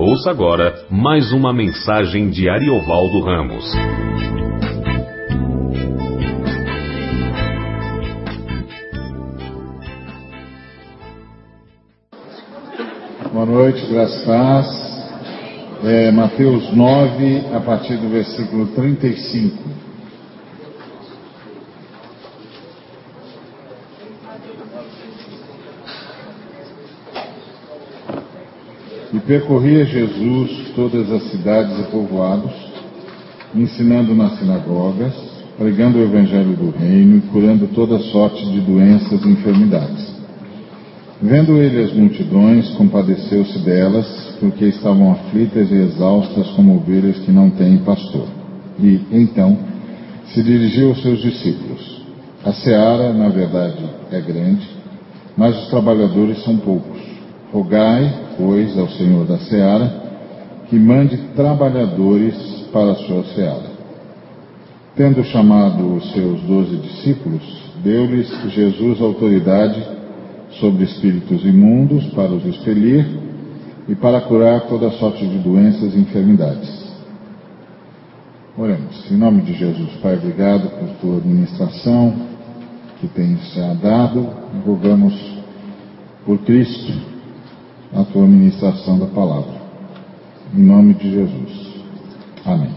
Ouça agora mais uma mensagem de Ariovaldo Ramos. Boa noite, graças. É, Mateus 9, a partir do versículo 35. Percorria Jesus todas as cidades e povoados, ensinando nas sinagogas, pregando o evangelho do reino e curando toda sorte de doenças e enfermidades. Vendo ele as multidões, compadeceu-se delas, porque estavam aflitas e exaustas como ovelhas que não têm pastor. E, então, se dirigiu aos seus discípulos. A seara, na verdade, é grande, mas os trabalhadores são poucos. Rogai, pois, ao Senhor da seara, que mande trabalhadores para a sua seara. Tendo chamado os seus doze discípulos, deu-lhes Jesus autoridade sobre espíritos imundos para os expelir e para curar toda sorte de doenças e enfermidades. Oremos. Em nome de Jesus, Pai, obrigado por tua administração que tens dado. Rogamos por Cristo a tua administração da palavra. Em nome de Jesus. Amém.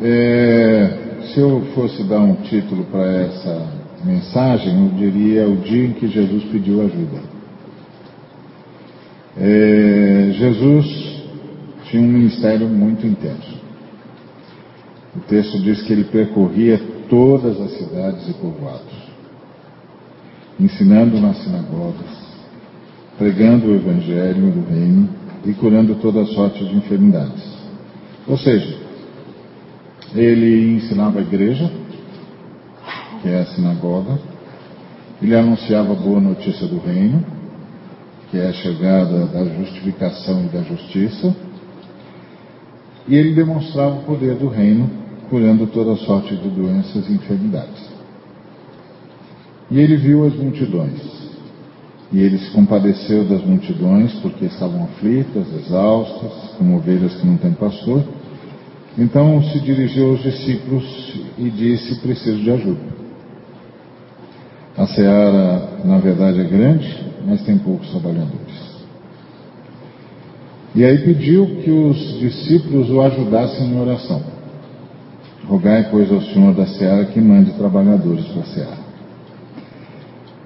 É, se eu fosse dar um título para essa mensagem, eu diria o dia em que Jesus pediu ajuda. É, Jesus tinha um ministério muito intenso. O texto diz que ele percorria todas as cidades e povoados, ensinando nas sinagogas, pregando o evangelho do reino e curando toda sorte de enfermidades. Ou seja, ele ensinava a igreja, que é a sinagoga, ele anunciava a boa notícia do reino, que é a chegada da justificação e da justiça, e ele demonstrava o poder do reino, curando toda sorte de doenças e enfermidades. E ele viu as multidões. E ele se compadeceu das multidões, porque estavam aflitas, exaustas, como ovelhas que não têm pastor. Então se dirigiu aos discípulos e disse: Preciso de ajuda. A seara, na verdade, é grande, mas tem poucos trabalhadores. E aí pediu que os discípulos o ajudassem em oração. Rogai, pois, ao Senhor da seara que mande trabalhadores para a seara.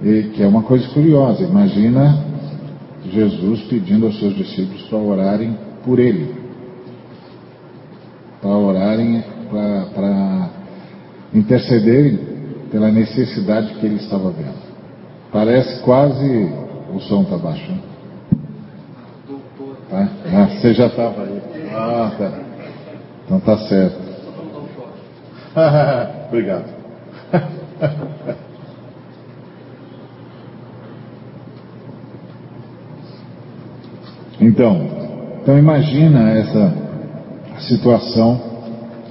E que é uma coisa curiosa, imagina Jesus pedindo aos seus discípulos para orarem por ele. Para orarem, para intercederem pela necessidade que ele estava vendo. Parece quase. O som está baixo. Tá? Ah, você já estava aí. Ah, tá. Então tá certo. Obrigado. então, então imagina essa situação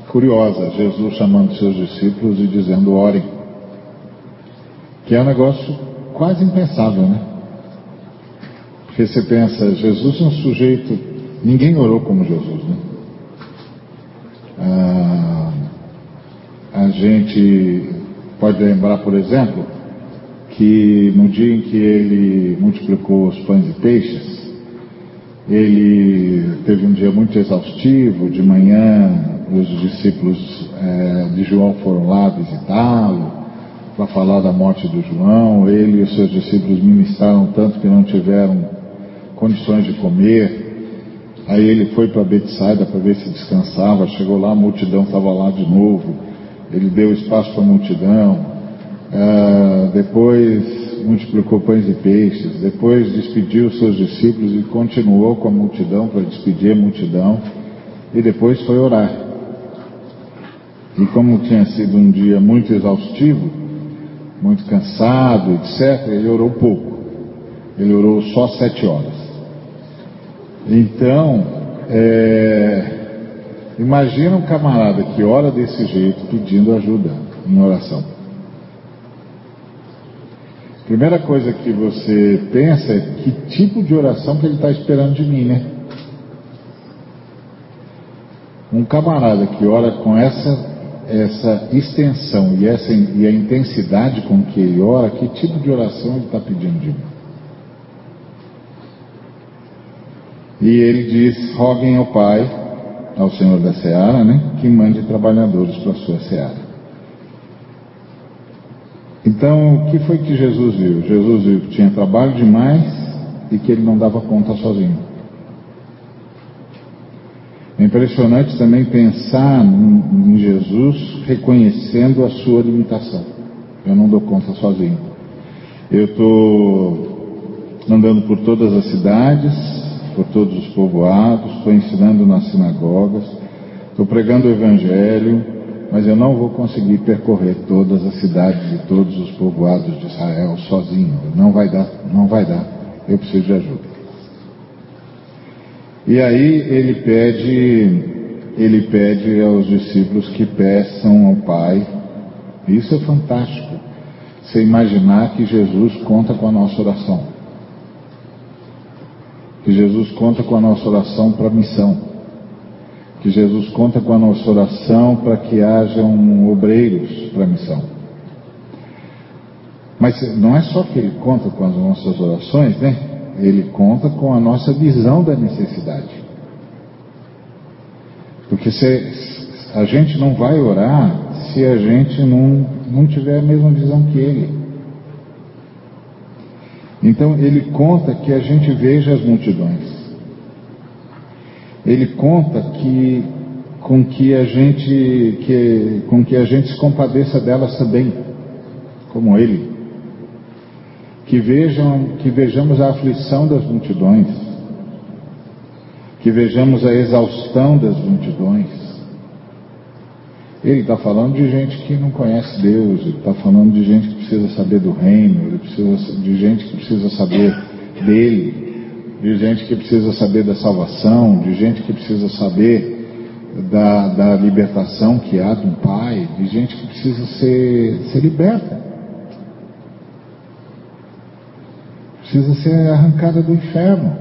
curiosa, Jesus chamando seus discípulos e dizendo orem, que é um negócio quase impensável, né? Porque você pensa, Jesus é um sujeito, ninguém orou como Jesus, né? Ah, a gente pode lembrar, por exemplo, que no dia em que ele multiplicou os pães e peixes, ele teve um dia muito exaustivo, de manhã os discípulos é, de João foram lá visitá-lo para falar da morte do João. Ele e os seus discípulos ministraram tanto que não tiveram condições de comer. Aí ele foi para Betsaida para ver se descansava. Chegou lá, a multidão estava lá de novo. Ele deu espaço para a multidão. É, depois multiplicou pães e peixes. Depois despediu os seus discípulos e continuou com a multidão para despedir a multidão. E depois foi orar. E como tinha sido um dia muito exaustivo, muito cansado, etc., ele orou pouco. Ele orou só sete horas. Então, é, imagina um camarada que ora desse jeito pedindo ajuda em oração. Primeira coisa que você pensa é que tipo de oração que ele está esperando de mim, né? Um camarada que ora com essa, essa extensão e, essa, e a intensidade com que ele ora, que tipo de oração ele está pedindo de mim? E ele diz: roguem ao Pai, ao Senhor da Seara, né, que mande trabalhadores para a sua Seara. Então, o que foi que Jesus viu? Jesus viu que tinha trabalho demais e que ele não dava conta sozinho. É impressionante também pensar em Jesus reconhecendo a sua limitação. Eu não dou conta sozinho. Eu estou andando por todas as cidades, por todos os povoados, estou ensinando nas sinagogas, estou pregando o Evangelho, mas eu não vou conseguir percorrer todas as cidades e todos os povoados de Israel sozinho. Não vai dar, não vai dar. Eu preciso de ajuda. E aí ele pede, ele pede aos discípulos que peçam ao Pai. Isso é fantástico. Você imaginar que Jesus conta com a nossa oração. Que Jesus conta com a nossa oração para a missão. Que Jesus conta com a nossa oração para que hajam obreiros para a missão. Mas não é só que ele conta com as nossas orações, né? ele conta com a nossa visão da necessidade. Porque se, a gente não vai orar se a gente não, não tiver a mesma visão que ele. Então ele conta que a gente veja as multidões. Ele conta que com que a gente que, com que a gente se compadeça delas também, como ele. Que vejam, que vejamos a aflição das multidões, que vejamos a exaustão das multidões. Ele está falando de gente que não conhece Deus, ele está falando de gente que precisa saber do reino, ele precisa de gente que precisa saber dele, de gente que precisa saber da salvação, de gente que precisa saber da, da libertação que há de um pai, de gente que precisa ser, ser liberta. precisa ser arrancada do inferno.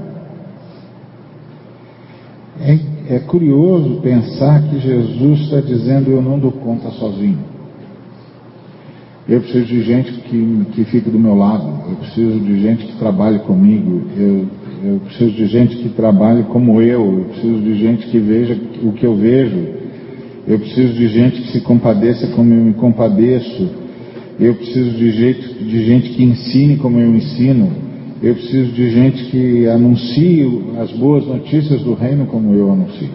É, é curioso pensar que Jesus está dizendo: Eu não dou conta sozinho. Eu preciso de gente que, que fique do meu lado. Eu preciso de gente que trabalhe comigo. Eu, eu preciso de gente que trabalhe como eu. Eu preciso de gente que veja o que eu vejo. Eu preciso de gente que se compadeça como eu me compadeço. Eu preciso de, jeito, de gente que ensine como eu ensino. Eu preciso de gente que anuncie as boas notícias do reino como eu anuncio.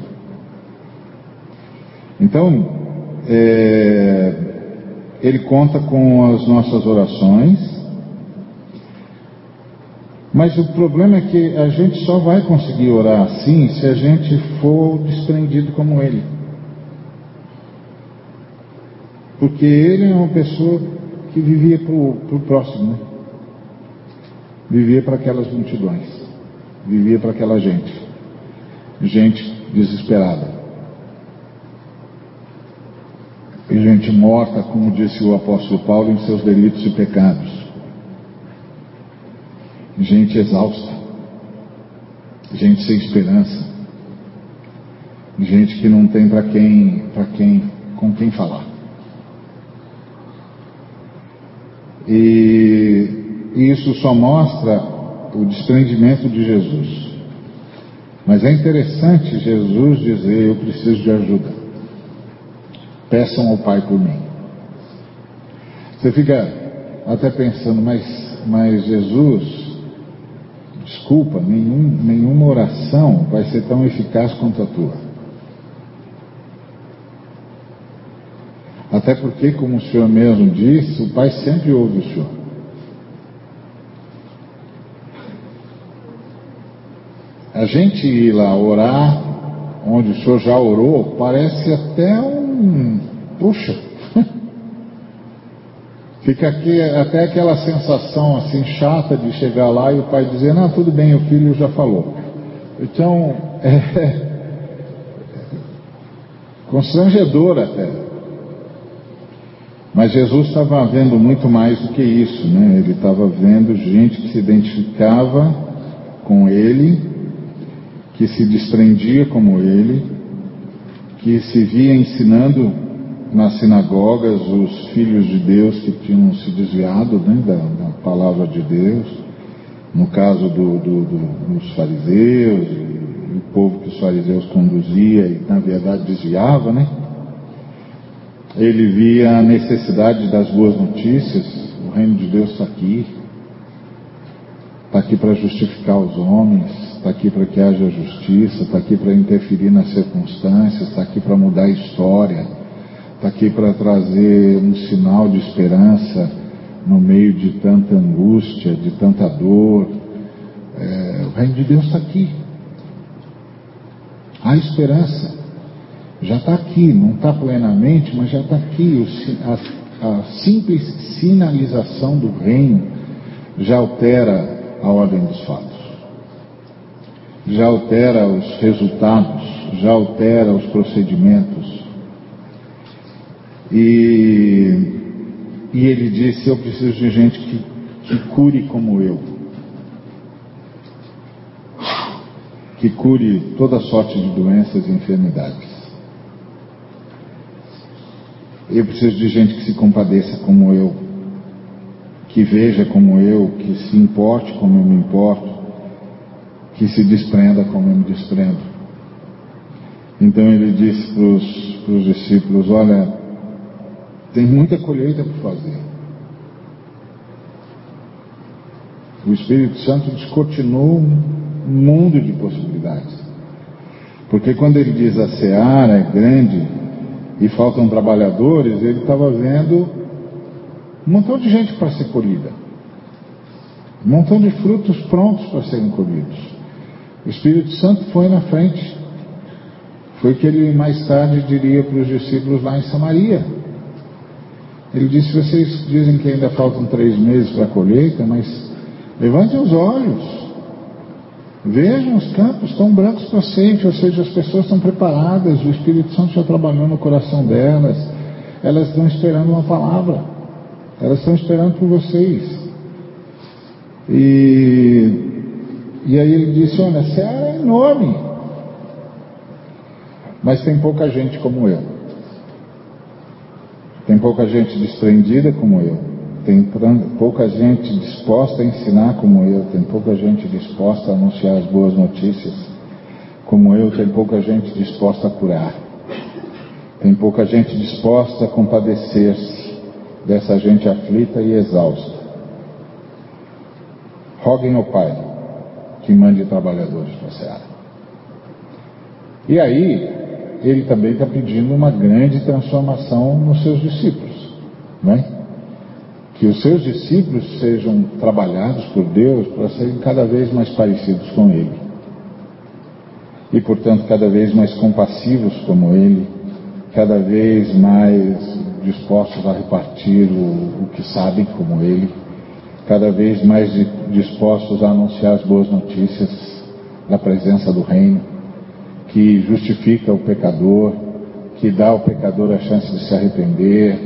Então, é, ele conta com as nossas orações, mas o problema é que a gente só vai conseguir orar assim se a gente for desprendido como ele. Porque ele é uma pessoa que vivia para o próximo, né? vivia para aquelas multidões, vivia para aquela gente, gente desesperada. E gente morta, como disse o apóstolo Paulo, em seus delitos e pecados. Gente exausta, gente sem esperança, gente que não tem para quem, para quem, com quem falar. E isso só mostra o desprendimento de Jesus. Mas é interessante Jesus dizer: Eu preciso de ajuda. Peçam ao Pai por mim. Você fica até pensando, mas, mas Jesus, desculpa, nenhum, nenhuma oração vai ser tão eficaz quanto a tua. Até porque, como o Senhor mesmo disse, o Pai sempre ouve o Senhor. A gente ir lá orar, onde o senhor já orou, parece até um. Puxa! Fica aqui até aquela sensação assim chata de chegar lá e o pai dizer, não, tudo bem, o filho já falou. Então, é constrangedor até. Mas Jesus estava vendo muito mais do que isso, né? Ele estava vendo gente que se identificava com ele que se desprendia como ele, que se via ensinando nas sinagogas os filhos de Deus que tinham se desviado né, da, da, palavra de Deus, no caso do, do, do, dos fariseus, e, o povo que os fariseus conduzia e na verdade desviava, né? Ele via a necessidade das boas notícias, o reino de Deus está aqui, está aqui para justificar os homens, está aqui para que haja justiça, está aqui para interferir nas circunstâncias, está aqui para mudar a história, está aqui para trazer um sinal de esperança no meio de tanta angústia, de tanta dor. É, o reino de Deus está aqui. Há esperança. Já está aqui, não está plenamente, mas já está aqui. O, a, a simples sinalização do reino já altera a ordem dos fatos. Já altera os resultados, já altera os procedimentos. E, e ele disse: Eu preciso de gente que, que cure como eu. Que cure toda sorte de doenças e enfermidades. Eu preciso de gente que se compadeça como eu que veja como eu, que se importe como eu me importo, que se desprenda como eu me desprendo. Então ele disse para os discípulos: Olha, tem muita colheita para fazer. O Espírito Santo descortinou um mundo de possibilidades. Porque quando ele diz a seara é grande e faltam trabalhadores, ele estava vendo um montão de gente para ser colhida. Um montão de frutos prontos para serem colhidos. O Espírito Santo foi na frente. Foi o que ele mais tarde diria para os discípulos lá em Samaria. Ele disse: Vocês dizem que ainda faltam três meses para a colheita, mas levantem os olhos. Vejam os campos estão brancos para sempre, ou seja, as pessoas estão preparadas, o Espírito Santo já trabalhou no coração delas, elas estão esperando uma palavra. Elas estão esperando por vocês. E, e aí ele disse: Olha, a é enorme, mas tem pouca gente como eu. Tem pouca gente desprendida como eu. Tem pouca gente disposta a ensinar como eu. Tem pouca gente disposta a anunciar as boas notícias como eu. Tem pouca gente disposta a curar. Tem pouca gente disposta a compadecer-se dessa gente aflita e exausta. Roguem ao Pai que mande trabalhadores para a seara. E aí, ele também está pedindo uma grande transformação nos seus discípulos, né? Que os seus discípulos sejam trabalhados por Deus para serem cada vez mais parecidos com Ele. E, portanto, cada vez mais compassivos como Ele, cada vez mais dispostos a repartir o, o que sabem, como ele, cada vez mais dispostos a anunciar as boas notícias da presença do Reino, que justifica o pecador, que dá ao pecador a chance de se arrepender,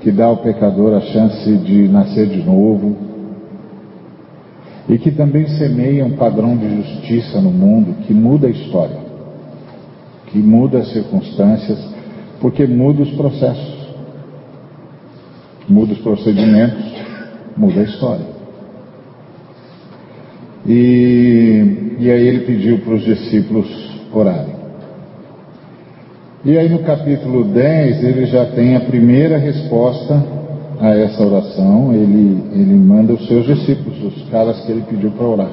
que dá ao pecador a chance de nascer de novo, e que também semeia um padrão de justiça no mundo que muda a história, que muda as circunstâncias, porque muda os processos muda os procedimentos, muda a história. E, e aí ele pediu para os discípulos orarem. E aí no capítulo 10 ele já tem a primeira resposta a essa oração. Ele, ele manda os seus discípulos, os caras que ele pediu para orar.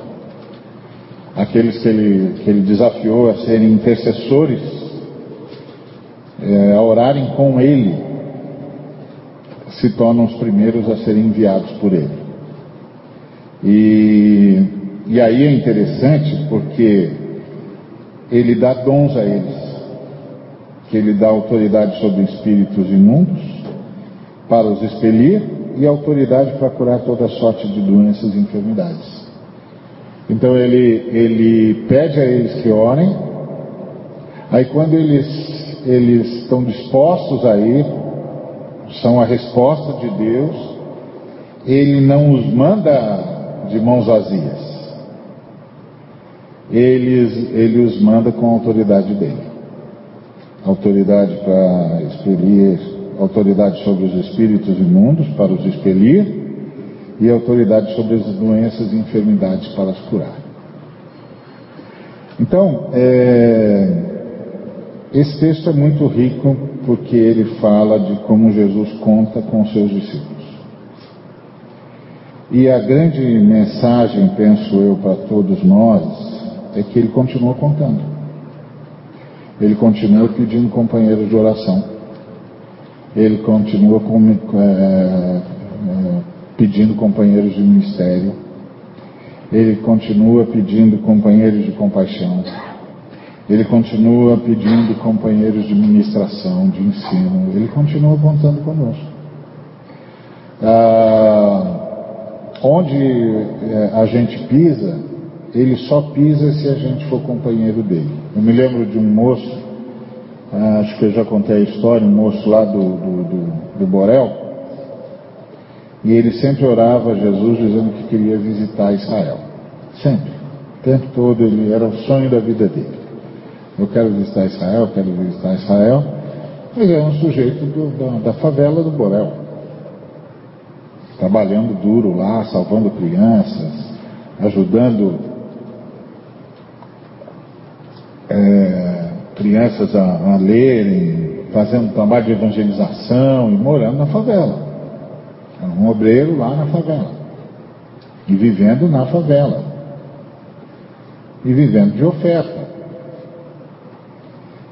Aqueles que ele, que ele desafiou a serem intercessores, é, a orarem com ele se tornam os primeiros a serem enviados por ele. E, e aí é interessante porque ele dá dons a eles, que ele dá autoridade sobre espíritos imundos para os expelir e autoridade para curar toda sorte de doenças e enfermidades. Então ele, ele pede a eles que orem, aí quando eles, eles estão dispostos a ir, são a resposta de Deus, ele não os manda de mãos vazias. Ele, ele os manda com a autoridade dele. autoridade para expelir, autoridade sobre os espíritos imundos para os expelir e autoridade sobre as doenças e enfermidades para as curar. Então, é, esse texto é muito rico porque ele fala de como Jesus conta com seus discípulos. E a grande mensagem, penso eu, para todos nós, é que ele continua contando. Ele continua pedindo companheiros de oração. Ele continua com, é, é, pedindo companheiros de ministério. Ele continua pedindo companheiros de compaixão. Ele continua pedindo companheiros de ministração, de ensino. Ele continua contando conosco. Ah, onde é, a gente pisa, ele só pisa se a gente for companheiro dele. Eu me lembro de um moço, ah, acho que eu já contei a história, um moço lá do, do, do, do Borel, e ele sempre orava a Jesus dizendo que queria visitar Israel. Sempre. O tempo todo ele era o sonho da vida dele. Eu quero visitar Israel, quero visitar Israel. Mas é um sujeito do, da, da favela do Borel trabalhando duro lá, salvando crianças, ajudando é, crianças a, a lerem, fazendo um trabalho de evangelização e morando na favela. Era um obreiro lá na favela. E vivendo na favela. E vivendo de oferta.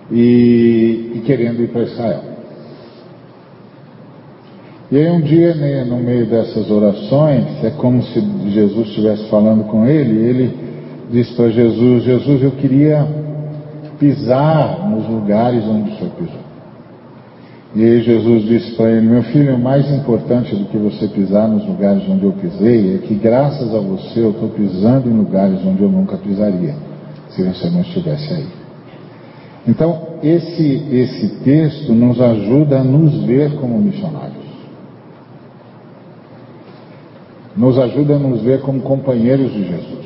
E, e querendo ir para Israel. E aí um dia, né, no meio dessas orações, é como se Jesus estivesse falando com ele, ele disse para Jesus, Jesus, eu queria pisar nos lugares onde o Senhor pisou. E aí Jesus disse para ele, meu filho, o mais importante do que você pisar nos lugares onde eu pisei é que graças a você eu estou pisando em lugares onde eu nunca pisaria, se você não estivesse aí. Então, esse, esse texto nos ajuda a nos ver como missionários. nos ajuda a nos ver como companheiros de Jesus,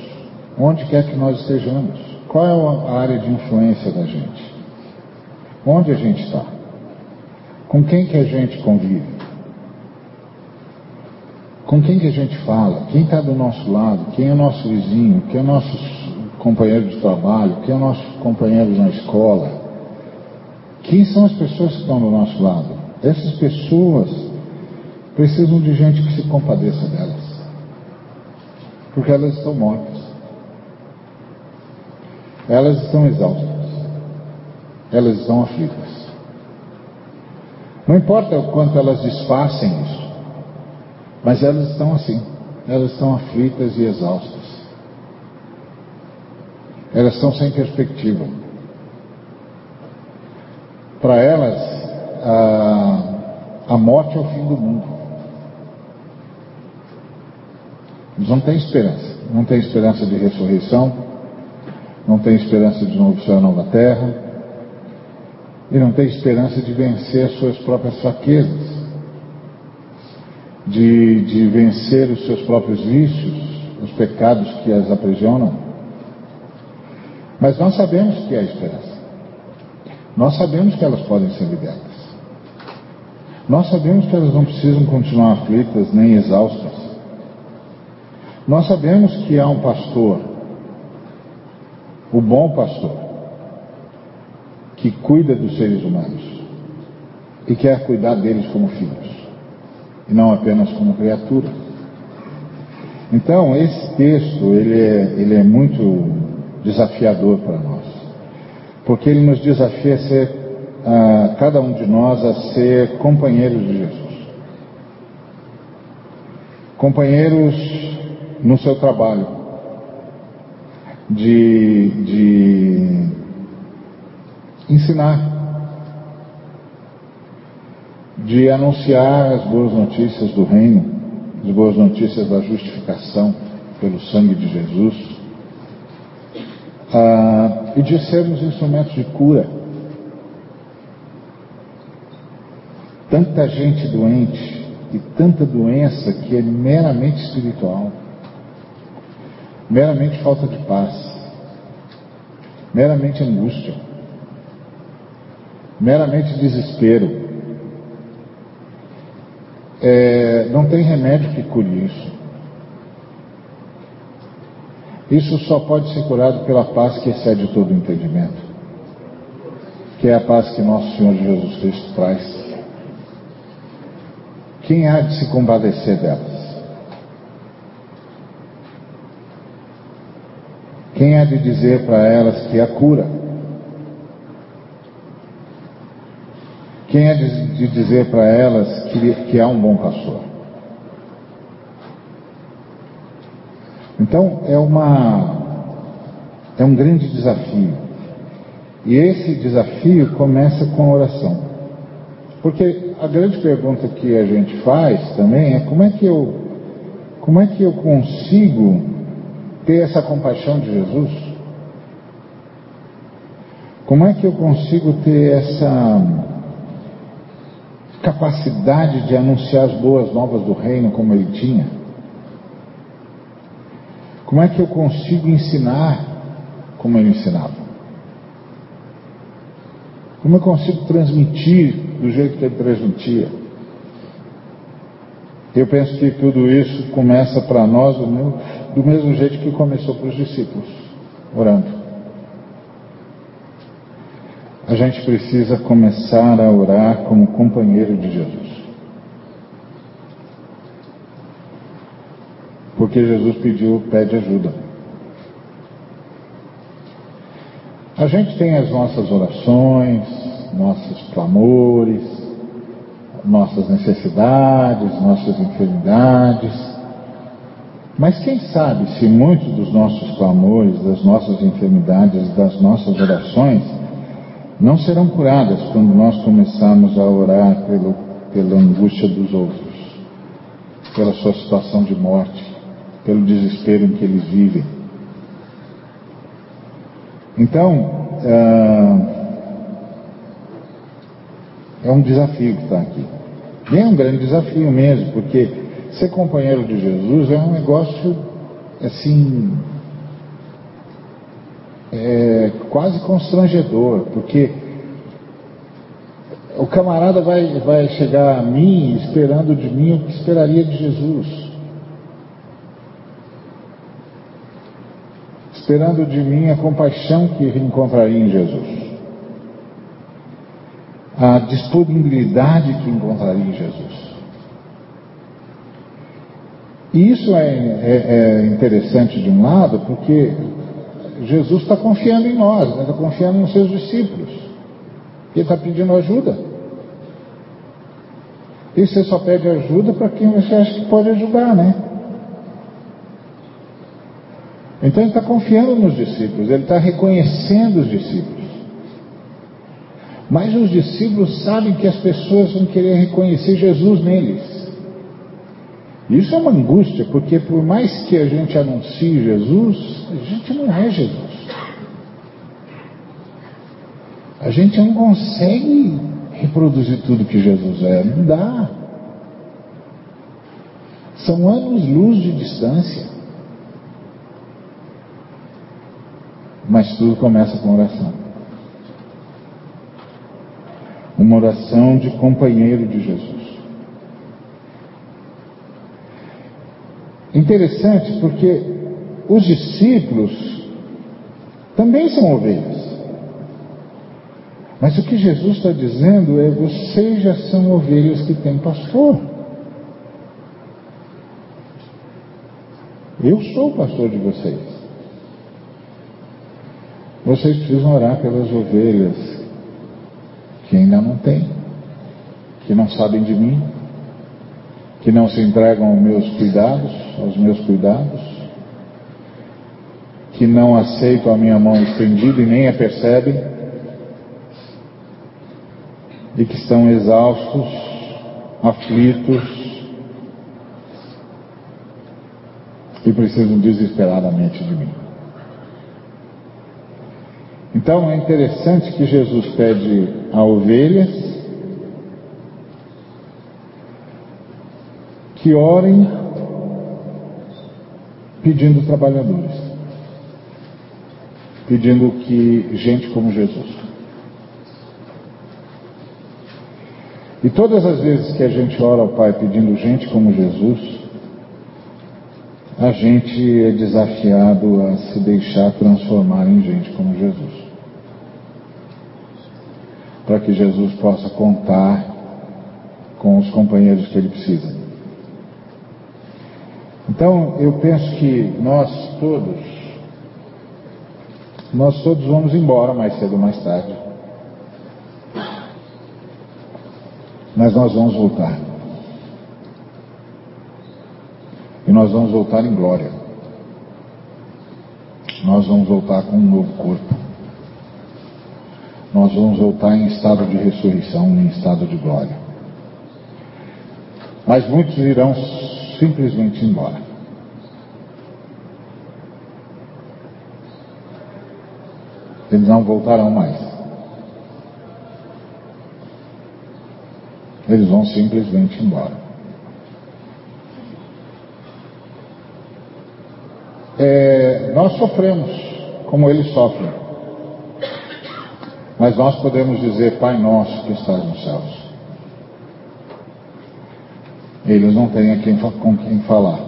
onde quer que nós estejamos. Qual é a área de influência da gente? Onde a gente está? Com quem que a gente convive? Com quem que a gente fala? Quem está do nosso lado? Quem é nosso vizinho? Quem é nosso companheiro de trabalho? Quem é nosso companheiro na escola? Quem são as pessoas que estão do nosso lado? Essas pessoas precisam de gente que se compadeça delas porque elas estão mortas. Elas estão exaustas. Elas estão aflitas. Não importa o quanto elas disfarcem isso, mas elas estão assim. Elas estão aflitas e exaustas. Elas estão sem perspectiva. Para elas, a, a morte é o fim do mundo. Eles não têm esperança. Não têm esperança de ressurreição, não têm esperança de novo céu e nova terra, e não têm esperança de vencer suas próprias fraquezas, de, de vencer os seus próprios vícios, os pecados que as aprisionam. Mas nós sabemos que há esperança. Nós sabemos que elas podem ser libertas. Nós sabemos que elas não precisam continuar aflitas nem exaustas. Nós sabemos que há um pastor, o bom pastor, que cuida dos seres humanos e quer cuidar deles como filhos, e não apenas como criatura. Então, esse texto, ele é, ele é muito desafiador para nós, porque ele nos desafia a ser, a, cada um de nós, a ser companheiros de Jesus. Companheiros no seu trabalho, de, de ensinar, de anunciar as boas notícias do reino, as boas notícias da justificação pelo sangue de Jesus, ah, e de sermos instrumentos de cura. Tanta gente doente e tanta doença que é meramente espiritual meramente falta de paz, meramente angústia. meramente desespero. É, não tem remédio que cure isso. Isso só pode ser curado pela paz que excede todo o entendimento, que é a paz que nosso Senhor Jesus Cristo traz. Quem há de se compadecer delas? Quem há de dizer para elas que a cura? Quem há de dizer para elas que, que há um bom pastor? Então é uma é um grande desafio. E esse desafio começa com a oração. Porque a grande pergunta que a gente faz também é como é que eu como é que eu consigo ter essa compaixão de Jesus? Como é que eu consigo ter essa capacidade de anunciar as boas novas do reino como ele tinha? Como é que eu consigo ensinar como ele ensinava? Como eu consigo transmitir do jeito que ele transmitia? Eu penso que tudo isso começa para nós do mesmo, do mesmo jeito que começou para os discípulos, orando. A gente precisa começar a orar como companheiro de Jesus. Porque Jesus pediu, pede ajuda. A gente tem as nossas orações, nossos clamores, nossas necessidades, nossas enfermidades. Mas quem sabe se muitos dos nossos clamores, das nossas enfermidades, das nossas orações não serão curadas quando nós começarmos a orar pelo, pela angústia dos outros, pela sua situação de morte, pelo desespero em que eles vivem. Então, ah, é um desafio que está aqui. E é um grande desafio mesmo, porque ser companheiro de Jesus é um negócio assim é, quase constrangedor, porque o camarada vai, vai chegar a mim esperando de mim o que esperaria de Jesus. Esperando de mim a compaixão que encontraria em Jesus. A disponibilidade que encontraria em Jesus. E isso é, é, é interessante de um lado, porque Jesus está confiando em nós, está confiando nos seus discípulos. Ele está pedindo ajuda. E você só pede ajuda para quem você acha que pode ajudar, né? Então ele está confiando nos discípulos, ele está reconhecendo os discípulos. Mas os discípulos sabem que as pessoas vão querer reconhecer Jesus neles. Isso é uma angústia, porque por mais que a gente anuncie Jesus, a gente não é Jesus. A gente não consegue reproduzir tudo que Jesus é, não dá. São anos-luz de distância. Mas tudo começa com oração. Uma oração de companheiro de Jesus. Interessante porque os discípulos também são ovelhas. Mas o que Jesus está dizendo é: vocês já são ovelhas que têm pastor. Eu sou o pastor de vocês. Vocês precisam orar pelas ovelhas que ainda não têm, que não sabem de mim, que não se entregam aos meus cuidados, aos meus cuidados, que não aceitam a minha mão estendida e nem a percebem, e que estão exaustos, aflitos e precisam desesperadamente de mim. Então é interessante que Jesus pede a ovelhas que orem pedindo trabalhadores, pedindo que gente como Jesus. E todas as vezes que a gente ora ao Pai pedindo gente como Jesus, a gente é desafiado a se deixar transformar em gente como Jesus. Para que Jesus possa contar com os companheiros que ele precisa. Então, eu penso que nós todos, nós todos vamos embora mais cedo ou mais tarde. Mas nós vamos voltar. E nós vamos voltar em glória. Nós vamos voltar com um novo corpo. Nós vamos voltar em estado de ressurreição, em estado de glória. Mas muitos irão simplesmente embora. Eles não voltarão mais. Eles vão simplesmente embora. É, nós sofremos como eles sofrem. Mas nós podemos dizer, Pai nosso que estás nos céus. Eles não têm a quem, com quem falar,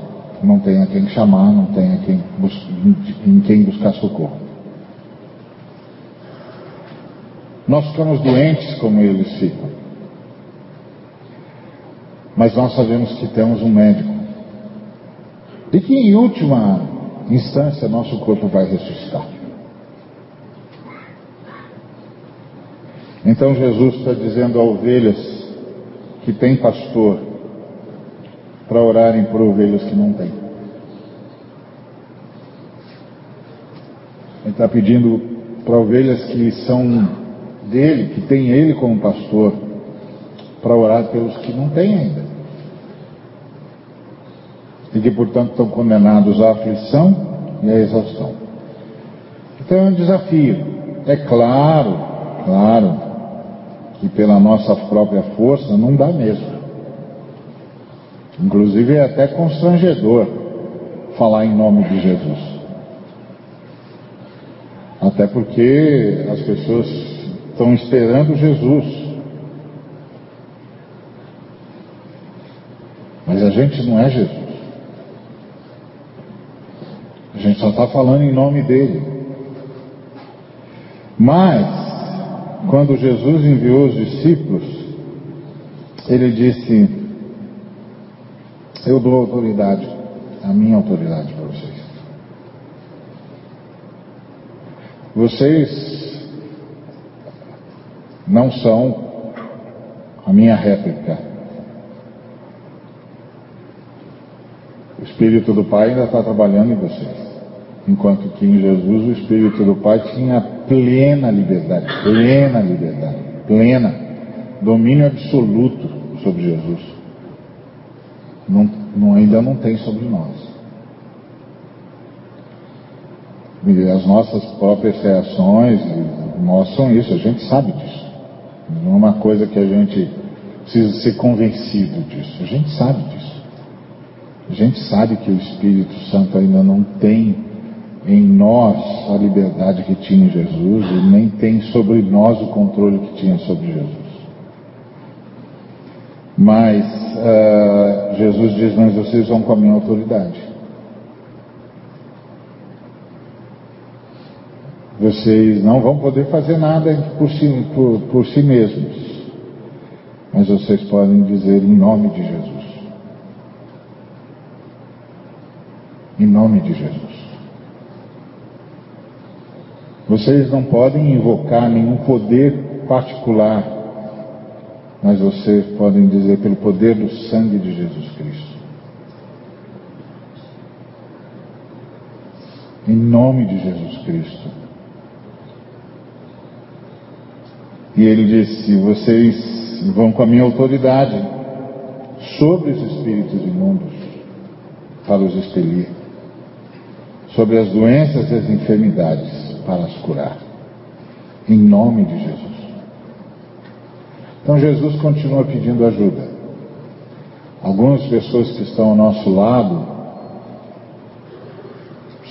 não têm a quem chamar, não têm a quem, em quem buscar socorro. Nós ficamos doentes como eles ficam. Mas nós sabemos que temos um médico. E que em última instância nosso corpo vai ressuscitar. Então Jesus está dizendo a ovelhas que tem pastor para orarem por ovelhas que não têm. Ele está pedindo para ovelhas que são dele, que tem ele como pastor, para orar pelos que não têm ainda. E que, portanto, estão condenados à aflição e à exaustão. Então é um desafio. É claro, claro, que pela nossa própria força não dá mesmo. Inclusive é até constrangedor falar em nome de Jesus. Até porque as pessoas estão esperando Jesus. Mas a gente não é Jesus. A gente só está falando em nome dele. Mas, quando Jesus enviou os discípulos, ele disse: Eu dou autoridade, a minha autoridade para vocês. Vocês não são a minha réplica. O Espírito do Pai ainda está trabalhando em vocês. Enquanto que em Jesus o Espírito do Pai tinha plena liberdade, plena liberdade, plena, domínio absoluto sobre Jesus. Não, não, ainda não tem sobre nós. E as nossas próprias reações mostram isso, a gente sabe disso. Não é uma coisa que a gente precisa ser convencido disso. A gente sabe disso. A gente sabe que o Espírito Santo ainda não tem em nós a liberdade que tinha em Jesus e nem tem sobre nós o controle que tinha sobre Jesus. Mas uh, Jesus diz: Mas vocês vão com a minha autoridade. Vocês não vão poder fazer nada por si, por, por si mesmos, mas vocês podem dizer em nome de Jesus. Em nome de Jesus. Vocês não podem invocar nenhum poder particular, mas vocês podem dizer pelo poder do sangue de Jesus Cristo. Em nome de Jesus Cristo. E ele disse: Vocês vão com a minha autoridade sobre os espíritos imundos para os expelir, sobre as doenças e as enfermidades para as curar, em nome de Jesus. Então Jesus continua pedindo ajuda. Algumas pessoas que estão ao nosso lado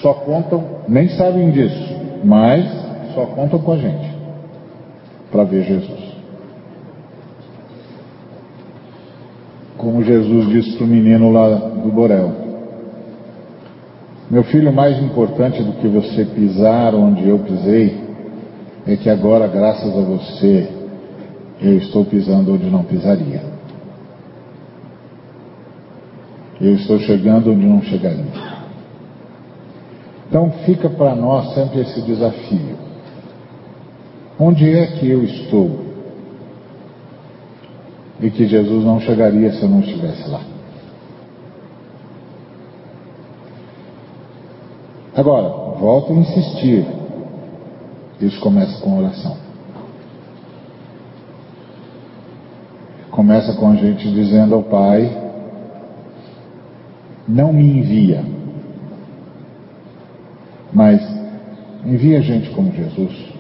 só contam, nem sabem disso, mas só contam com a gente para ver Jesus. como Jesus disse para o menino lá do Borel. Meu filho, mais importante do que você pisar onde eu pisei, é que agora, graças a você, eu estou pisando onde não pisaria. Eu estou chegando onde não chegaria. Então fica para nós sempre esse desafio. Onde é que eu estou? E que Jesus não chegaria se eu não estivesse lá. Agora, volto a insistir. Isso começa com oração. Começa com a gente dizendo ao Pai: Não me envia, mas envia gente como Jesus.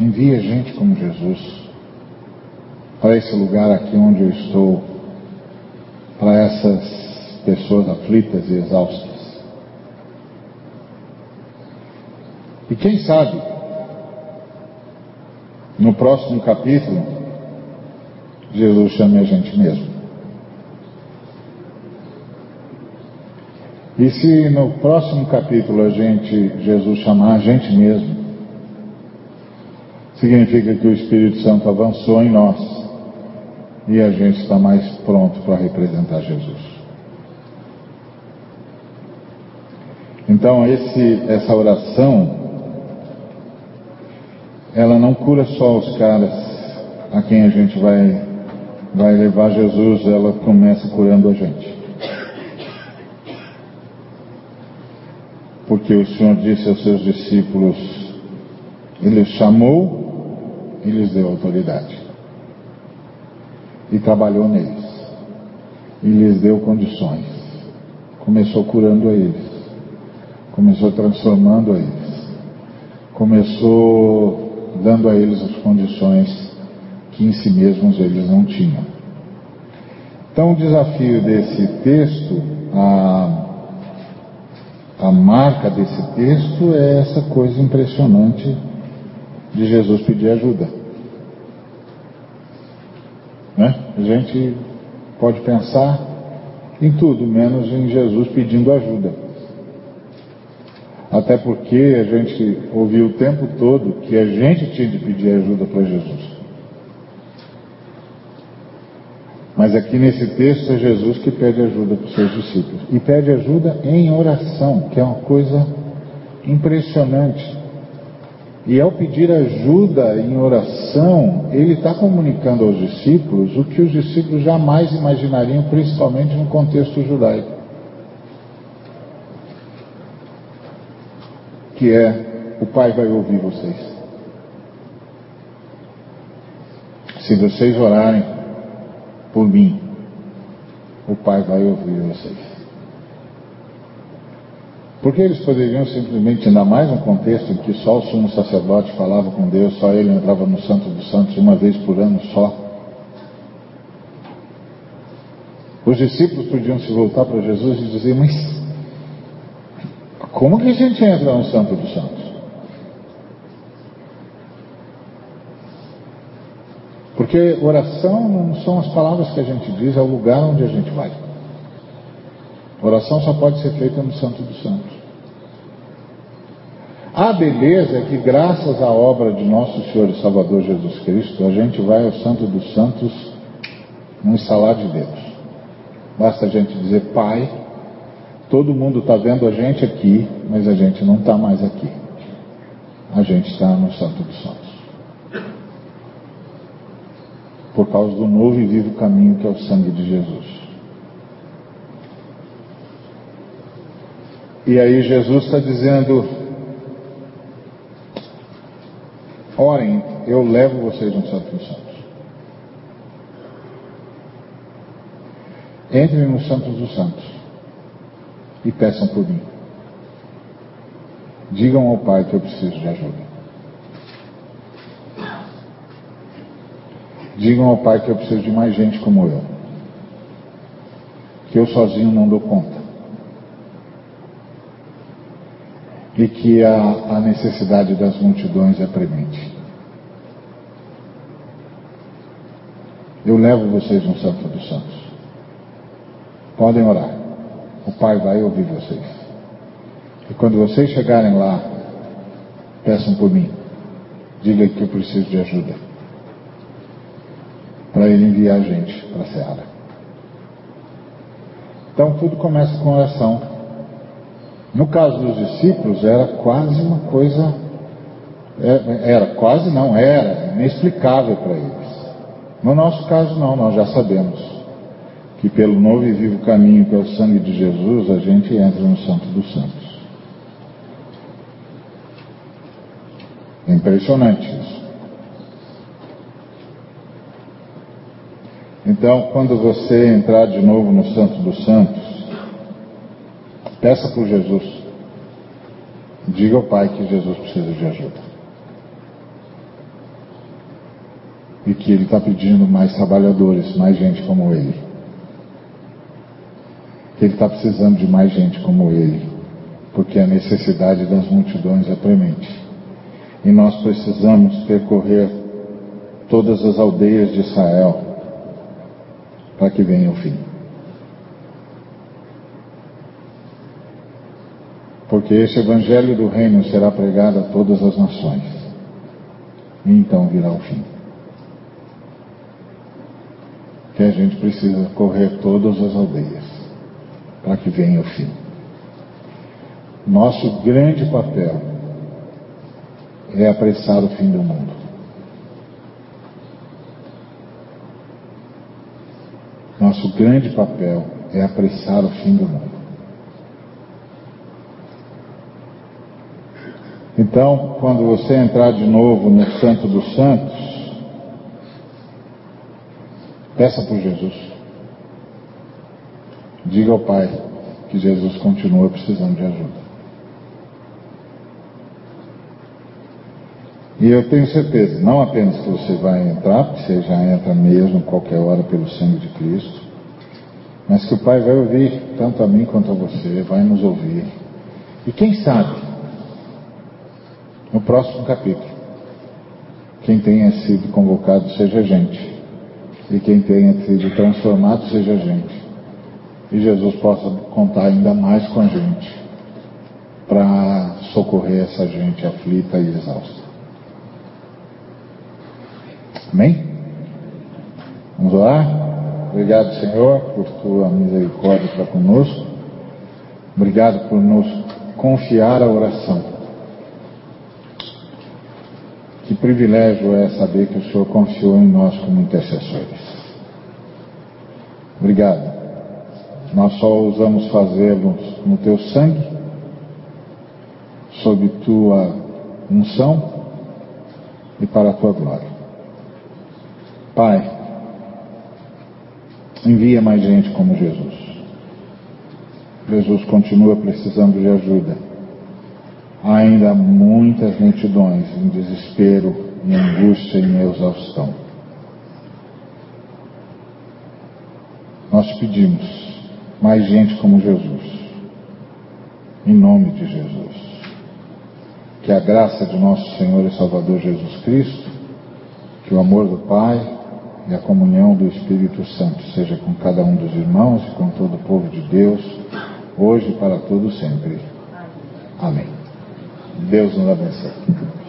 Envia gente como Jesus para esse lugar aqui onde eu estou, para essas pessoas aflitas e exaustas. E quem sabe, no próximo capítulo, Jesus chame a gente mesmo. E se no próximo capítulo a gente, Jesus chamar a gente mesmo, significa que o Espírito Santo avançou em nós e a gente está mais pronto para representar Jesus. Então, esse, essa oração, ela não cura só os caras a quem a gente vai, vai levar Jesus, ela começa curando a gente. Porque o Senhor disse aos seus discípulos, Ele chamou e lhes deu autoridade. E trabalhou neles. E lhes deu condições. Começou curando a eles. Começou transformando a eles. Começou dando a eles as condições que em si mesmos eles não tinham. Então, o desafio desse texto, a, a marca desse texto é essa coisa impressionante de Jesus pedir ajuda. Né? A gente pode pensar em tudo, menos em Jesus pedindo ajuda. Até porque a gente ouviu o tempo todo que a gente tinha de pedir ajuda para Jesus. Mas aqui nesse texto é Jesus que pede ajuda para os seus discípulos. E pede ajuda em oração, que é uma coisa impressionante. E ao pedir ajuda em oração, ele está comunicando aos discípulos o que os discípulos jamais imaginariam, principalmente no contexto judaico. Que é: o Pai vai ouvir vocês. Se vocês orarem por mim, o Pai vai ouvir vocês. Porque eles poderiam simplesmente, ainda mais um contexto em que só o sumo sacerdote falava com Deus, só ele entrava no Santo dos Santos uma vez por ano só. Os discípulos podiam se voltar para Jesus e dizer, mas como que a gente entra no Santo dos Santos? Porque oração não são as palavras que a gente diz, é o lugar onde a gente vai. Oração só pode ser feita no Santo dos Santos. A beleza é que, graças à obra de nosso Senhor e Salvador Jesus Cristo, a gente vai ao Santo dos Santos num salar de dedos. Basta a gente dizer, Pai, todo mundo está vendo a gente aqui, mas a gente não está mais aqui. A gente está no Santo dos Santos. Por causa do novo e vivo caminho que é o sangue de Jesus. E aí Jesus está dizendo: Orem, eu levo vocês no Santo dos Santos. Entrem no Santos dos Santos e peçam por mim. Digam ao Pai que eu preciso de ajuda. Digam ao Pai que eu preciso de mais gente como eu. Que eu sozinho não dou conta. e que a, a necessidade das multidões é premente. Eu levo vocês no Santo dos Santos. Podem orar. O Pai vai ouvir vocês. E quando vocês chegarem lá, peçam por mim. Diga que eu preciso de ajuda. Para ele enviar a gente para a Seara. Então tudo começa com oração. No caso dos discípulos, era quase uma coisa. É, era quase não, era inexplicável para eles. No nosso caso, não, nós já sabemos que pelo novo e vivo caminho que é o sangue de Jesus, a gente entra no Santo dos Santos. É impressionante isso. Então, quando você entrar de novo no Santo dos Santos, peça por Jesus. Diga ao Pai que Jesus precisa de ajuda. E que Ele está pedindo mais trabalhadores, mais gente como Ele. Ele está precisando de mais gente como Ele. Porque a necessidade das multidões é premente e nós precisamos percorrer todas as aldeias de Israel para que venha o fim. Porque esse evangelho do reino será pregado a todas as nações. E então virá o fim. Que a gente precisa correr todas as aldeias para que venha o fim. Nosso grande papel é apressar o fim do mundo. Nosso grande papel é apressar o fim do mundo. Então, quando você entrar de novo no Santo dos Santos, peça por Jesus. Diga ao Pai que Jesus continua precisando de ajuda. E eu tenho certeza, não apenas que você vai entrar, porque você já entra mesmo qualquer hora pelo sangue de Cristo, mas que o Pai vai ouvir tanto a mim quanto a você, vai nos ouvir. E quem sabe, no próximo capítulo, quem tenha sido convocado seja gente, e quem tenha sido transformado seja gente, e Jesus possa contar ainda mais com a gente para socorrer essa gente aflita e exausta. Amém? Vamos orar? Obrigado, Senhor, por tua misericórdia para conosco. Obrigado por nos confiar a oração. Que privilégio é saber que o Senhor confiou em nós como intercessores. Obrigado. Nós só ousamos fazê-lo no teu sangue, sob tua unção e para a tua glória. Pai, envia mais gente como Jesus. Jesus continua precisando de ajuda. Há ainda muitas multidões em desespero, em angústia e em exaustão. Nós pedimos mais gente como Jesus. Em nome de Jesus. Que a graça de nosso Senhor e Salvador Jesus Cristo, que o amor do Pai, e a comunhão do Espírito Santo seja com cada um dos irmãos e com todo o povo de Deus, hoje e para todo sempre. Amém. Deus nos abençoe.